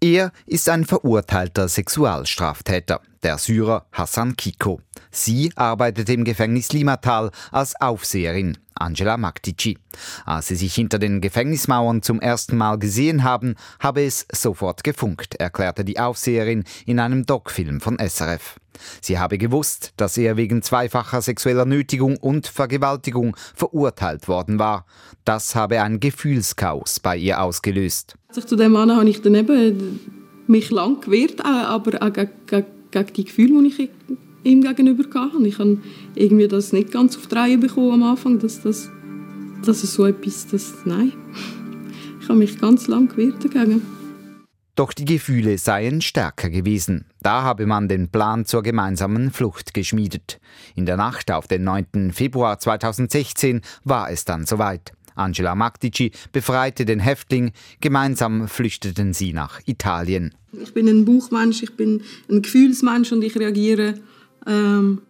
Er ist ein verurteilter Sexualstraftäter, der Syrer Hassan Kiko. Sie arbeitet im Gefängnis Limatal als Aufseherin, Angela Maktici. Als sie sich hinter den Gefängnismauern zum ersten Mal gesehen haben, habe es sofort gefunkt, erklärte die Aufseherin in einem Doc-Film von SRF. Sie habe gewusst, dass er wegen zweifacher sexueller Nötigung und Vergewaltigung verurteilt worden war. Das habe ein Gefühlschaos bei ihr ausgelöst. Zu dem Mann habe ich mich lang gewehrt, aber auch gegen, gegen, gegen die Gefühle, die ich ihm gegenüber hatte. Ich habe irgendwie das nicht ganz auf die Reihe bekommen am Anfang, dass, das, dass es so etwas, das, nein. Ich habe mich ganz lang gewehrt dagegen. Doch die Gefühle seien stärker gewesen. Da habe man den Plan zur gemeinsamen Flucht geschmiedet. In der Nacht auf den 9. Februar 2016 war es dann soweit. Angela Maktici befreite den Häftling. Gemeinsam flüchteten sie nach Italien. Ich bin ein Buchmensch, ich bin ein Gefühlsmensch und ich reagiere ähm,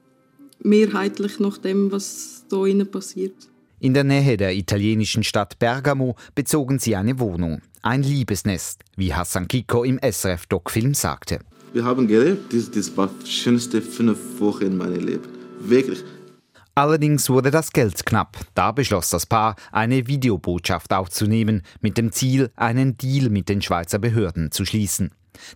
mehrheitlich nach dem, was da innen passiert. In der Nähe der italienischen Stadt Bergamo bezogen sie eine Wohnung. Ein Liebesnest, wie Hassan Kiko im SRF-Doc-Film sagte. Wir haben gelebt, das, das war die schönste fünf Wochen in meinem Leben. Wirklich. Allerdings wurde das Geld knapp. Da beschloss das Paar, eine Videobotschaft aufzunehmen, mit dem Ziel, einen Deal mit den Schweizer Behörden zu schließen.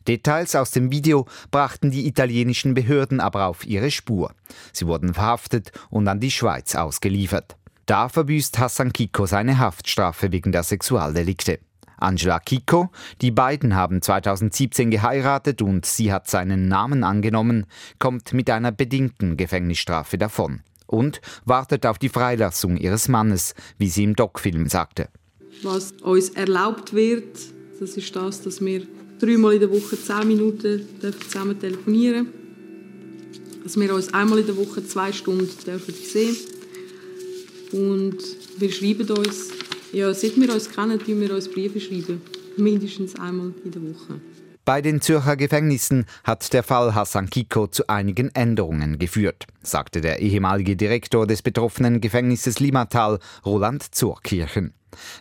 Details aus dem Video brachten die italienischen Behörden aber auf ihre Spur. Sie wurden verhaftet und an die Schweiz ausgeliefert. Da verbüßt Hassan Kiko seine Haftstrafe wegen der Sexualdelikte. Angela Kiko, die beiden haben 2017 geheiratet und sie hat seinen Namen angenommen, kommt mit einer bedingten Gefängnisstrafe davon und wartet auf die Freilassung ihres Mannes, wie sie im Doc-Film sagte. Was uns erlaubt wird, das ist das, dass wir dreimal in der Woche zehn Minuten zusammen telefonieren. Dass wir uns einmal in der Woche zwei Stunden dürfen sehen Und wir schreiben uns, ja, seit wir uns kennen, schreiben wir uns Briefe schreiben. Mindestens einmal in der Woche. Bei den Zürcher Gefängnissen hat der Fall Hassan Kiko zu einigen Änderungen geführt, sagte der ehemalige Direktor des betroffenen Gefängnisses Limatal, Roland Zurkirchen.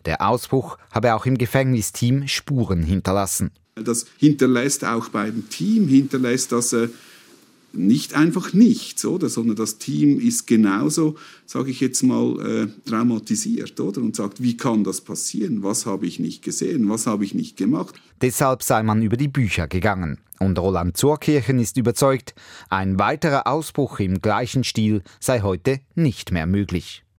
Der Ausbruch habe auch im Gefängnisteam Spuren hinterlassen. Das hinterlässt auch beim Team, hinterlässt das äh, nicht einfach nichts, oder? Sondern das Team ist genauso, sage ich jetzt mal, äh, traumatisiert, oder? Und sagt, wie kann das passieren? Was habe ich nicht gesehen? Was habe ich nicht gemacht? Deshalb sei man über die Bücher gegangen. Und Roland Zurkirchen ist überzeugt, ein weiterer Ausbruch im gleichen Stil sei heute nicht mehr möglich.